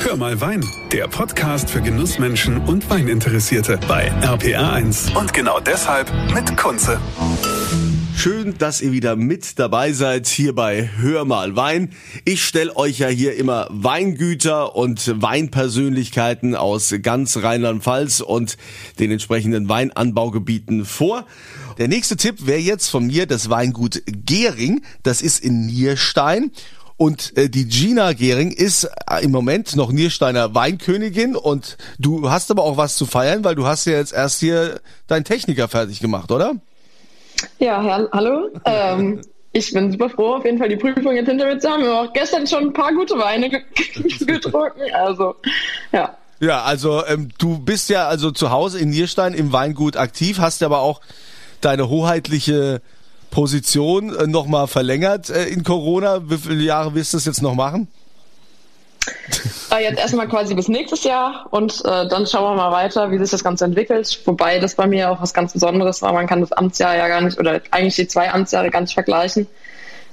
Hör mal Wein, der Podcast für Genussmenschen und Weininteressierte bei RPR1. Und genau deshalb mit Kunze. Schön, dass ihr wieder mit dabei seid hier bei Hör mal Wein. Ich stelle euch ja hier immer Weingüter und Weinpersönlichkeiten aus ganz Rheinland-Pfalz und den entsprechenden Weinanbaugebieten vor. Der nächste Tipp wäre jetzt von mir das Weingut Gering. Das ist in Nierstein. Und äh, die Gina Gering ist äh, im Moment noch Niersteiner Weinkönigin und du hast aber auch was zu feiern, weil du hast ja jetzt erst hier deinen Techniker fertig gemacht, oder? Ja, Herr, hallo. Ähm, ich bin super froh, auf jeden Fall die Prüfung jetzt hinter mir zu haben. Wir haben auch gestern schon ein paar gute Weine getrunken. Also, ja. Ja, also ähm, du bist ja also zu Hause in Nierstein im Weingut aktiv, hast aber auch deine hoheitliche Position äh, nochmal verlängert äh, in Corona. Wie viele Jahre wirst du das jetzt noch machen? Äh, jetzt erstmal quasi bis nächstes Jahr und äh, dann schauen wir mal weiter, wie sich das Ganze entwickelt. Wobei das bei mir auch was ganz Besonderes war. Man kann das Amtsjahr ja gar nicht oder eigentlich die zwei Amtsjahre gar nicht vergleichen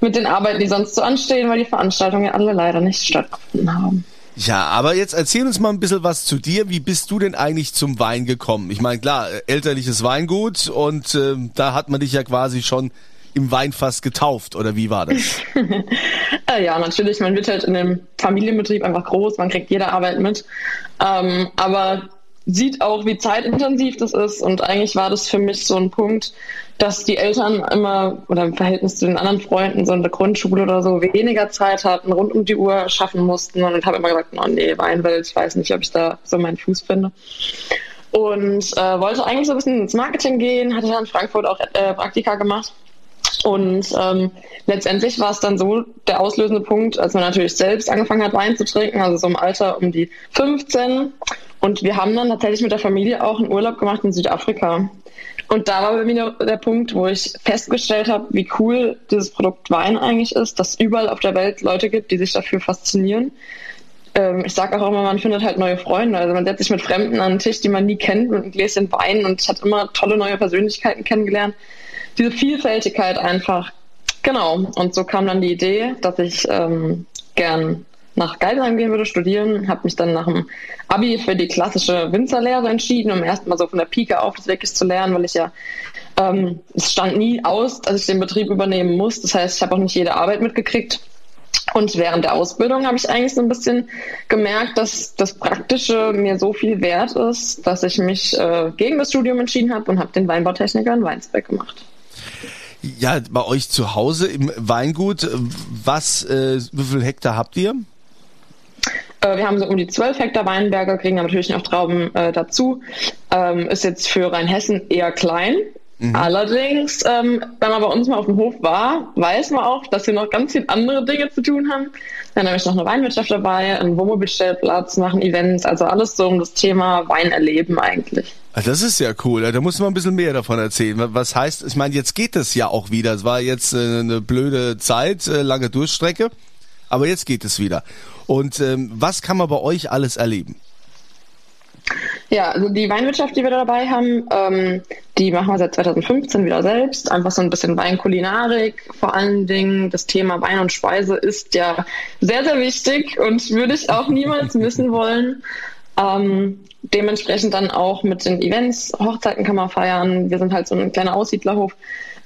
mit den Arbeiten, die sonst so anstehen, weil die Veranstaltungen ja alle leider nicht stattgefunden haben. Ja, aber jetzt erzähl uns mal ein bisschen was zu dir. Wie bist du denn eigentlich zum Wein gekommen? Ich meine, klar, elterliches Weingut und äh, da hat man dich ja quasi schon im Weinfass getauft oder wie war das? Äh, ja, natürlich. Man wird halt in einem Familienbetrieb einfach groß, man kriegt jede Arbeit mit. Ähm, aber sieht auch, wie zeitintensiv das ist. Und eigentlich war das für mich so ein Punkt, dass die Eltern immer oder im Verhältnis zu den anderen Freunden so in der Grundschule oder so weniger Zeit hatten, rund um die Uhr schaffen mussten. Und ich habe immer gesagt, oh nee, Weinwelt, ich weiß nicht, ob ich da so meinen Fuß finde. Und äh, wollte eigentlich so ein bisschen ins Marketing gehen, hatte dann in Frankfurt auch äh, Praktika gemacht. Und ähm, letztendlich war es dann so der auslösende Punkt, als man natürlich selbst angefangen hat, Wein zu trinken, also so im Alter um die 15. Und wir haben dann tatsächlich mit der Familie auch einen Urlaub gemacht in Südafrika. Und da war bei mir der Punkt, wo ich festgestellt habe, wie cool dieses Produkt Wein eigentlich ist, dass es überall auf der Welt Leute gibt, die sich dafür faszinieren. Ähm, ich sage auch immer, man findet halt neue Freunde. Also man setzt sich mit Fremden an den Tisch, die man nie kennt, mit einem Gläschen Wein und habe immer tolle neue Persönlichkeiten kennengelernt. Diese Vielfältigkeit einfach. Genau. Und so kam dann die Idee, dass ich ähm, gern nach Geilsheim gehen würde, studieren, habe mich dann nach dem Abi für die klassische Winzerlehre entschieden, um erstmal so von der Pike auf das wirklich zu lernen, weil ich ja, ähm, es stand nie aus, dass ich den Betrieb übernehmen muss. Das heißt, ich habe auch nicht jede Arbeit mitgekriegt. Und während der Ausbildung habe ich eigentlich so ein bisschen gemerkt, dass das Praktische mir so viel wert ist, dass ich mich äh, gegen das Studium entschieden habe und habe den Weinbautechniker in Weinsberg gemacht. Ja, bei euch zu Hause im Weingut, was, äh, wie viel Hektar habt ihr? Äh, wir haben so um die 12 Hektar Weinberge, kriegen natürlich noch Trauben äh, dazu. Ähm, ist jetzt für Rheinhessen eher klein. Mhm. Allerdings, ähm, wenn man bei uns mal auf dem Hof war, weiß man auch, dass wir noch ganz viele andere Dinge zu tun haben. Dann habe ich noch eine Weinwirtschaft dabei, einen Wohnmobilstellplatz, machen Events, also alles so um das Thema Wein erleben eigentlich. Ah, das ist ja cool. Da muss man ein bisschen mehr davon erzählen. Was heißt, ich meine, jetzt geht es ja auch wieder. Es war jetzt äh, eine blöde Zeit, äh, lange Durchstrecke, aber jetzt geht es wieder. Und ähm, was kann man bei euch alles erleben? Ja, also die Weinwirtschaft, die wir dabei haben, ähm, die machen wir seit 2015 wieder selbst. Einfach so ein bisschen Weinkulinarik. Vor allen Dingen das Thema Wein und Speise ist ja sehr, sehr wichtig und würde ich auch niemals missen wollen. Ähm, dementsprechend dann auch mit den Events, Hochzeiten kann man feiern. Wir sind halt so ein kleiner Aussiedlerhof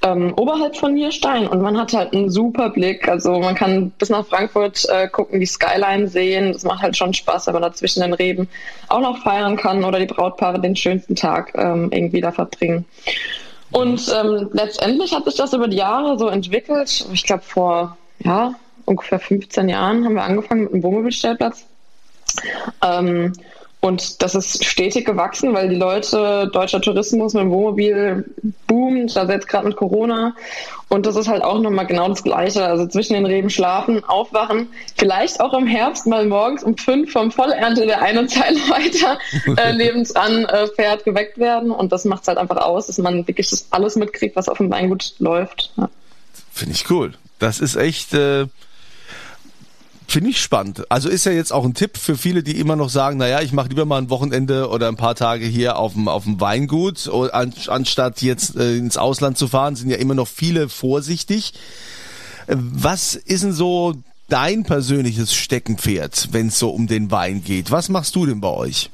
ähm, oberhalb von Nierstein und man hat halt einen super Blick. Also man kann bis nach Frankfurt äh, gucken, die Skyline sehen. Das macht halt schon Spaß, wenn man da zwischen den Reben auch noch feiern kann oder die Brautpaare den schönsten Tag ähm, irgendwie da verbringen. Und ähm, letztendlich hat sich das über die Jahre so entwickelt. Ich glaube, vor ja, ungefähr 15 Jahren haben wir angefangen mit einem Wohnmobilstellplatz. Ähm, und das ist stetig gewachsen, weil die Leute, deutscher Tourismus mit dem Wohnmobil boomt, also jetzt gerade mit Corona. Und das ist halt auch nochmal genau das Gleiche. Also zwischen den Reben schlafen, aufwachen, vielleicht auch im Herbst mal morgens um fünf vom Vollernte der eine Zeile weiter äh, nebendran äh, fährt, geweckt werden. Und das macht es halt einfach aus, dass man wirklich das alles mitkriegt, was auf dem Weingut läuft. Ja. Finde ich cool. Das ist echt. Äh Finde ich spannend. Also ist ja jetzt auch ein Tipp für viele, die immer noch sagen, naja, ich mache lieber mal ein Wochenende oder ein paar Tage hier auf dem, auf dem Weingut, anstatt jetzt äh, ins Ausland zu fahren, sind ja immer noch viele vorsichtig. Was ist denn so dein persönliches Steckenpferd, wenn es so um den Wein geht? Was machst du denn bei euch?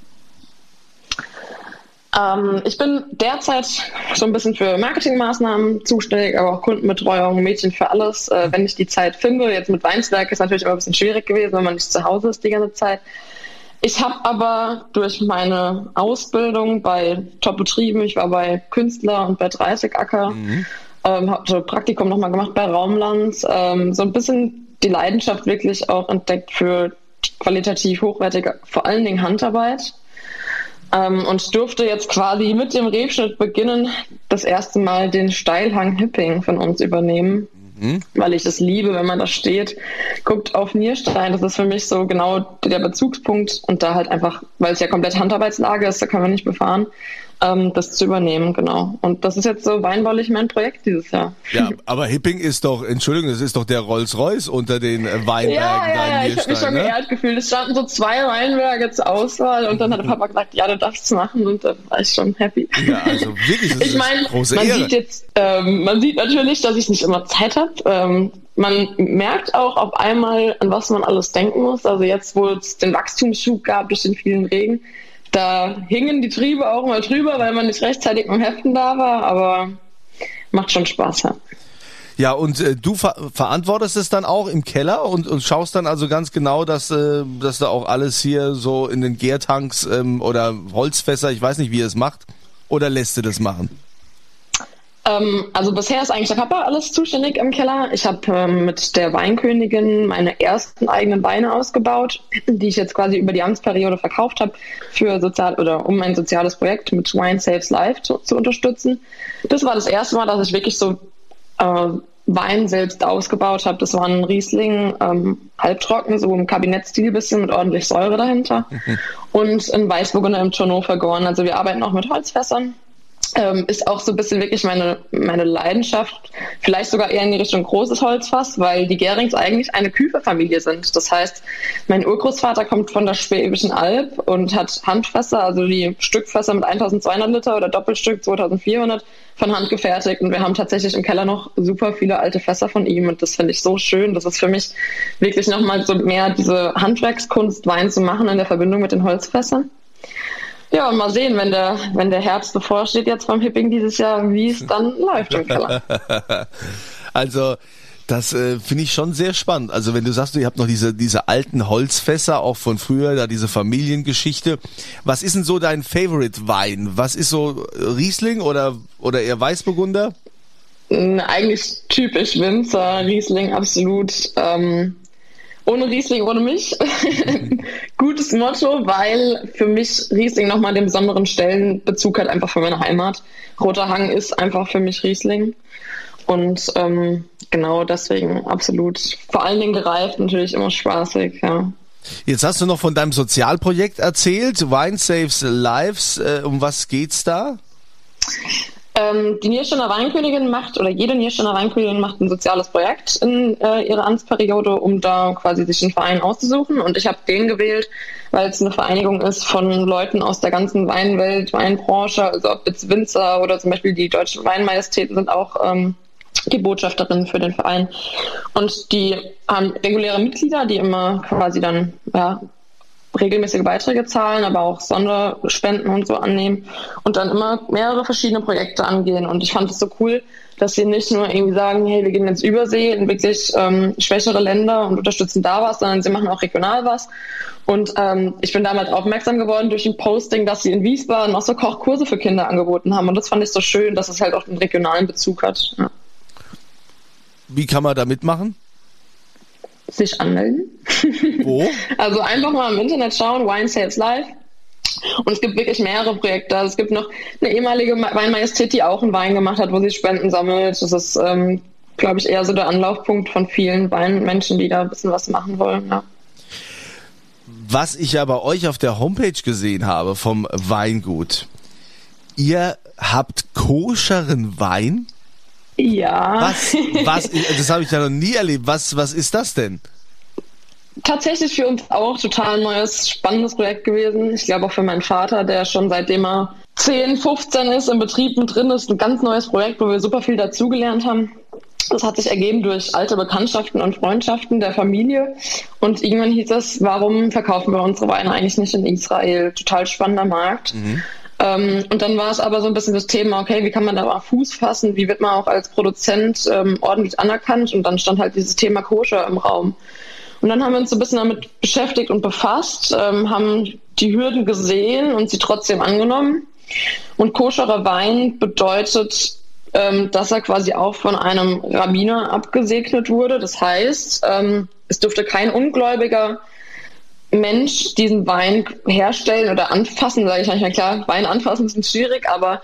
Ähm, ich bin derzeit so ein bisschen für Marketingmaßnahmen zuständig, aber auch Kundenbetreuung, Mädchen für alles, äh, wenn ich die Zeit finde. Jetzt mit Weinswerk ist natürlich immer ein bisschen schwierig gewesen, wenn man nicht zu Hause ist die ganze Zeit. Ich habe aber durch meine Ausbildung bei Top-Betrieben, ich war bei Künstler und bei 30 Acker, mhm. ähm, habe so Praktikum nochmal gemacht bei Raumland, ähm, so ein bisschen die Leidenschaft wirklich auch entdeckt für qualitativ hochwertige, vor allen Dingen Handarbeit ähm, und durfte jetzt quasi mit dem Rebschnitt beginnen, das erste Mal den Steilhang Hipping von uns übernehmen. Mhm. Weil ich es liebe, wenn man da steht, guckt auf Nierstein. Das ist für mich so genau der Bezugspunkt und da halt einfach, weil es ja komplett Handarbeitslage ist, da kann man nicht befahren ähm, das zu übernehmen, genau. Und das ist jetzt so weinbaulich mein Projekt dieses Jahr. Ja, aber Hipping ist doch, Entschuldigung, das ist doch der Rolls-Royce unter den äh, Weinbergen. Ja, ja, ja, ich habe mich schon ne? geehrt gefühlt. Es standen so zwei Weinberge zur Auswahl und dann hat der Papa gesagt, ja, du darfst es machen und da war ich schon happy. Ja, also wirklich, das ich meine, man sieht jetzt, ähm, man sieht natürlich, dass ich nicht immer Zeit habe. Ähm, man merkt auch auf einmal, an was man alles denken muss. Also jetzt, wo es den Wachstumsschub gab durch den vielen Regen, da hingen die Triebe auch mal drüber, weil man nicht rechtzeitig im Heften da war, aber macht schon Spaß. Ja. Ja, und äh, du ver verantwortest es dann auch im Keller und, und schaust dann also ganz genau, dass, äh, dass da auch alles hier so in den Gärtanks ähm, oder Holzfässer, ich weiß nicht, wie ihr es macht, oder lässt du das machen? Ähm, also bisher ist eigentlich der Papa alles zuständig im Keller. Ich habe ähm, mit der Weinkönigin meine ersten eigenen Weine ausgebaut, die ich jetzt quasi über die Amtsperiode verkauft habe für sozial oder um ein soziales Projekt mit Wine Saves Life zu, zu unterstützen. Das war das erste Mal, dass ich wirklich so äh, Wein selbst ausgebaut habe. Das war ein Riesling, ähm, halbtrocken, so im Kabinettstil bisschen mit ordentlich Säure dahinter. Mhm. Und ein Weißburgunder im Tonneau vergoren. Also wir arbeiten auch mit Holzfässern ähm, ist auch so ein bisschen wirklich meine, meine Leidenschaft, vielleicht sogar eher in die Richtung großes Holzfass, weil die Gerings eigentlich eine Küferfamilie sind. Das heißt, mein Urgroßvater kommt von der Schwäbischen Alb und hat Handfässer, also die Stückfässer mit 1200 Liter oder Doppelstück 2400 von Hand gefertigt. Und wir haben tatsächlich im Keller noch super viele alte Fässer von ihm und das finde ich so schön. Das ist für mich wirklich nochmal so mehr diese Handwerkskunst, Wein zu machen in der Verbindung mit den Holzfässern. Ja, und mal sehen, wenn der, wenn der Herbst bevorsteht jetzt beim Hipping dieses Jahr, wie es dann läuft im Keller. also, das äh, finde ich schon sehr spannend. Also wenn du sagst, ihr habt noch diese, diese alten Holzfässer, auch von früher, da diese Familiengeschichte. Was ist denn so dein Favorite Wein? Was ist so Riesling oder, oder eher Weißburgunder? Eigentlich typisch Winzer, Riesling absolut. Ähm, ohne Riesling, ohne mich. Gutes Motto, weil für mich Riesling nochmal den besonderen Stellenbezug hat, einfach für meine Heimat. Roter Hang ist einfach für mich Riesling. Und ähm, genau deswegen absolut. Vor allen Dingen gereift, natürlich immer spaßig, ja. Jetzt hast du noch von deinem Sozialprojekt erzählt, Wine Saves Lives. Äh, um was geht's da? Ähm, die Niersteiner Weinkönigin macht, oder jede Niersteiner Weinkönigin macht ein soziales Projekt in äh, ihrer Amtsperiode, um da quasi sich einen Verein auszusuchen. Und ich habe den gewählt, weil es eine Vereinigung ist von Leuten aus der ganzen Weinwelt, Weinbranche, also ob jetzt Winzer oder zum Beispiel die deutschen Weinmajestäten sind auch ähm, die Botschafterin für den Verein. Und die haben reguläre Mitglieder, die immer quasi dann ja, regelmäßige Beiträge zahlen, aber auch Sonderspenden und so annehmen und dann immer mehrere verschiedene Projekte angehen. Und ich fand es so cool, dass sie nicht nur irgendwie sagen, hey, wir gehen jetzt Übersee in wirklich ähm, schwächere Länder und unterstützen da was, sondern sie machen auch regional was. Und ähm, ich bin damals aufmerksam geworden durch ein Posting, dass sie in Wiesbaden auch so Kochkurse für Kinder angeboten haben. Und das fand ich so schön, dass es halt auch einen regionalen Bezug hat. Ja. Wie kann man da mitmachen? sich anmelden. Wo? also einfach mal im Internet schauen, Wine Sales Live. Und es gibt wirklich mehrere Projekte. Also es gibt noch eine ehemalige Weinmajestät, die auch einen Wein gemacht hat, wo sie Spenden sammelt. Das ist, ähm, glaube ich, eher so der Anlaufpunkt von vielen Weinmenschen, die da ein bisschen was machen wollen. Ja. Was ich ja bei euch auf der Homepage gesehen habe vom Weingut, ihr habt koscheren Wein? Ja. Was, was, das habe ich ja noch nie erlebt. Was, was ist das denn? Tatsächlich für uns auch total neues, spannendes Projekt gewesen. Ich glaube auch für meinen Vater, der schon seitdem er 10, 15 ist, im Betrieb mit drin ist, ein ganz neues Projekt, wo wir super viel dazugelernt haben. Das hat sich ergeben durch alte Bekanntschaften und Freundschaften der Familie. Und irgendwann hieß es, warum verkaufen wir unsere Weine eigentlich nicht in Israel? Total spannender Markt. Mhm. Ähm, und dann war es aber so ein bisschen das Thema, okay, wie kann man da mal Fuß fassen? Wie wird man auch als Produzent ähm, ordentlich anerkannt? Und dann stand halt dieses Thema Koscher im Raum. Und dann haben wir uns ein bisschen damit beschäftigt und befasst, ähm, haben die Hürden gesehen und sie trotzdem angenommen. Und koscherer Wein bedeutet, ähm, dass er quasi auch von einem Rabbiner abgesegnet wurde. Das heißt, ähm, es durfte kein Ungläubiger Mensch diesen Wein herstellen oder anfassen, sage ich manchmal klar, Wein anfassen ist schwierig, aber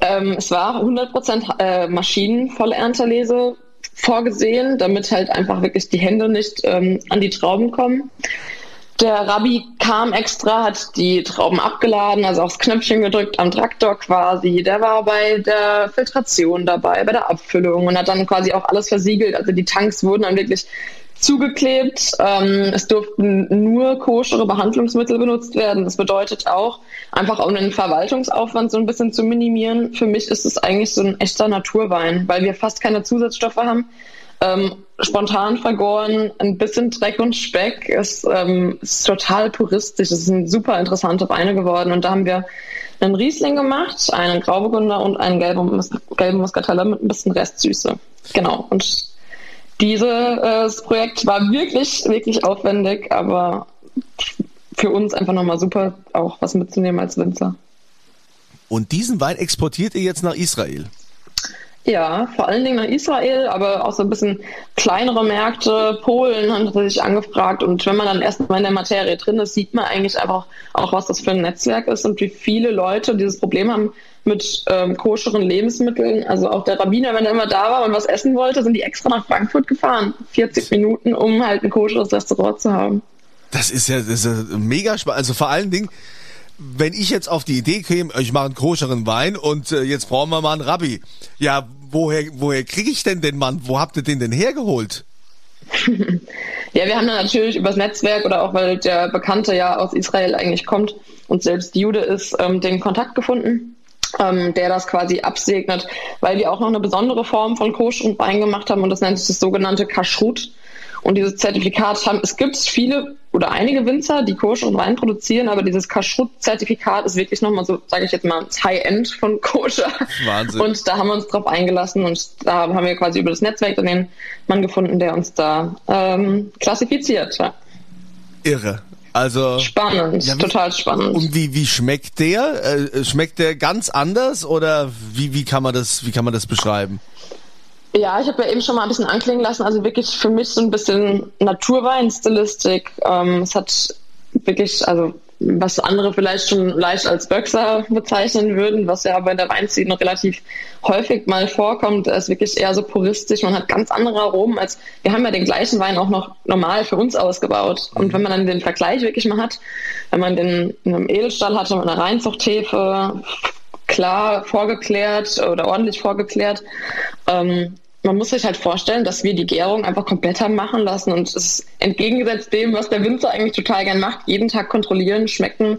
ähm, es war 100% äh, Maschinenvollernterlese vorgesehen, damit halt einfach wirklich die Hände nicht ähm, an die Trauben kommen. Der Rabbi kam extra, hat die Trauben abgeladen, also aufs Knöpfchen gedrückt am Traktor quasi. Der war bei der Filtration dabei, bei der Abfüllung und hat dann quasi auch alles versiegelt. Also die Tanks wurden dann wirklich zugeklebt. Ähm, es durften nur koschere Behandlungsmittel benutzt werden. Das bedeutet auch, einfach um den Verwaltungsaufwand so ein bisschen zu minimieren. Für mich ist es eigentlich so ein echter Naturwein, weil wir fast keine Zusatzstoffe haben. Ähm, spontan vergoren, ein bisschen Dreck und Speck, ist, ähm, ist total puristisch. Es sind super interessante Weine geworden und da haben wir einen Riesling gemacht, einen Grauburgunder und einen gelben, Mus gelben Muscatella mit ein bisschen Restsüße. Genau. Und dieses äh, Projekt war wirklich, wirklich aufwendig, aber für uns einfach nochmal super, auch was mitzunehmen als Winzer. Und diesen Wein exportiert ihr jetzt nach Israel? Ja, vor allen Dingen nach Israel, aber auch so ein bisschen kleinere Märkte. Polen haben sich angefragt und wenn man dann erstmal in der Materie drin ist, sieht man eigentlich einfach auch, was das für ein Netzwerk ist und wie viele Leute dieses Problem haben, mit ähm, koscheren Lebensmitteln. Also auch der Rabbiner, wenn er immer da war und was essen wollte, sind die extra nach Frankfurt gefahren. 40 Minuten, um halt ein koscheres Restaurant zu haben. Das ist ja, das ist ja mega spannend. Also vor allen Dingen, wenn ich jetzt auf die Idee käme, ich mache einen koscheren Wein und äh, jetzt brauchen wir mal einen Rabbi. Ja, woher, woher kriege ich denn den Mann? Wo habt ihr den denn hergeholt? ja, wir haben dann natürlich übers Netzwerk oder auch weil der Bekannte ja aus Israel eigentlich kommt und selbst Jude ist, ähm, den Kontakt gefunden ähm, der das quasi absegnet, weil wir auch noch eine besondere Form von koscheren Wein gemacht haben und das nennt sich das sogenannte Kashrut. Und dieses Zertifikat haben, es gibt viele oder einige Winzer, die koscheren Wein produzieren, aber dieses Kashrut-Zertifikat ist wirklich nochmal so, sage ich jetzt mal, das High-End von Koscher. Wahnsinn. Und da haben wir uns drauf eingelassen und da haben wir quasi über das Netzwerk dann den Mann gefunden, der uns da ähm, klassifiziert. Ja. Irre. Also spannend, ja, total spannend. Und wie wie schmeckt der? Äh, schmeckt der ganz anders oder wie wie kann man das wie kann man das beschreiben? Ja, ich habe ja eben schon mal ein bisschen anklingen lassen. Also wirklich für mich so ein bisschen Naturwein-Stilistik. Ähm, es hat wirklich, also was andere vielleicht schon leicht als Böxer bezeichnen würden, was ja aber in der Weinszene relativ häufig mal vorkommt, ist wirklich eher so puristisch. Man hat ganz andere Aromen als, wir haben ja den gleichen Wein auch noch normal für uns ausgebaut. Und wenn man dann den Vergleich wirklich mal hat, wenn man den in einem Edelstahl hatte, mit einer Reinzuchthefe, klar vorgeklärt oder ordentlich vorgeklärt, ähm, man muss sich halt vorstellen, dass wir die Gärung einfach komplett haben machen lassen und es entgegengesetzt dem, was der Winzer eigentlich total gern macht, jeden Tag kontrollieren, schmecken,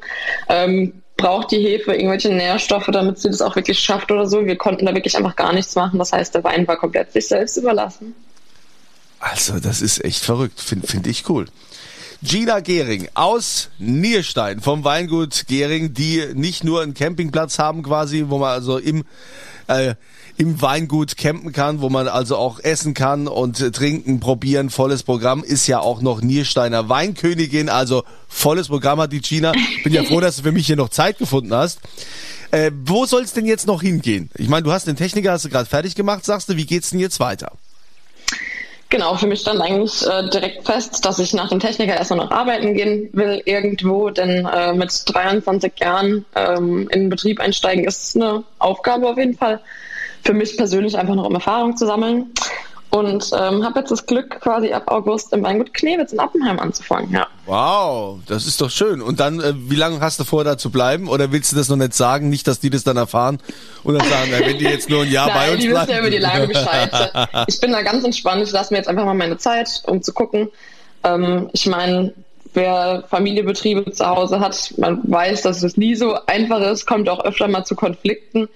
ähm, braucht die Hefe irgendwelche Nährstoffe, damit sie das auch wirklich schafft oder so. Wir konnten da wirklich einfach gar nichts machen. Das heißt, der Wein war komplett sich selbst überlassen. Also, das ist echt verrückt. Finde find ich cool. Gina Gehring aus Nierstein vom Weingut Gehring, die nicht nur einen Campingplatz haben quasi, wo man also im äh, im Weingut campen kann, wo man also auch essen kann und trinken, probieren, volles Programm, ist ja auch noch Niersteiner Weinkönigin, also volles Programm hat die Gina. Bin ja froh, dass du für mich hier noch Zeit gefunden hast. Äh, wo soll es denn jetzt noch hingehen? Ich meine, du hast den Techniker, hast du gerade fertig gemacht, sagst du, wie geht's denn jetzt weiter? Genau, für mich stand eigentlich äh, direkt fest, dass ich nach dem Techniker erstmal noch arbeiten gehen will irgendwo, denn äh, mit 23 Jahren ähm, in den Betrieb einsteigen ist eine Aufgabe auf jeden Fall für mich persönlich einfach noch um Erfahrung zu sammeln. Und ähm, habe jetzt das Glück, quasi ab August im Weingut Knewitz in Appenheim anzufangen. Ja. Wow, das ist doch schön. Und dann, äh, wie lange hast du vor, da zu bleiben? Oder willst du das noch nicht sagen? Nicht, dass die das dann erfahren und dann sagen, wenn die jetzt nur ein Jahr Nein, bei uns die bleiben. wissen ja über die Lage Bescheid. ich bin da ganz entspannt. Ich lasse mir jetzt einfach mal meine Zeit, um zu gucken. Ähm, ich meine, wer Familienbetriebe zu Hause hat, man weiß, dass es nie so einfach ist, kommt auch öfter mal zu Konflikten.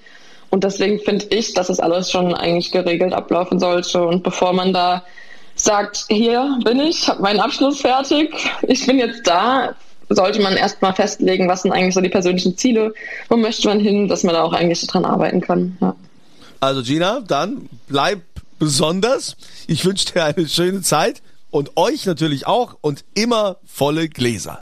Und deswegen finde ich, dass es alles schon eigentlich geregelt ablaufen sollte. Und bevor man da sagt, hier bin ich, habe meinen Abschluss fertig, ich bin jetzt da, sollte man erstmal festlegen, was sind eigentlich so die persönlichen Ziele, wo möchte man hin, dass man da auch eigentlich dran arbeiten kann. Ja. Also Gina, dann bleib besonders. Ich wünsche dir eine schöne Zeit und euch natürlich auch und immer volle Gläser.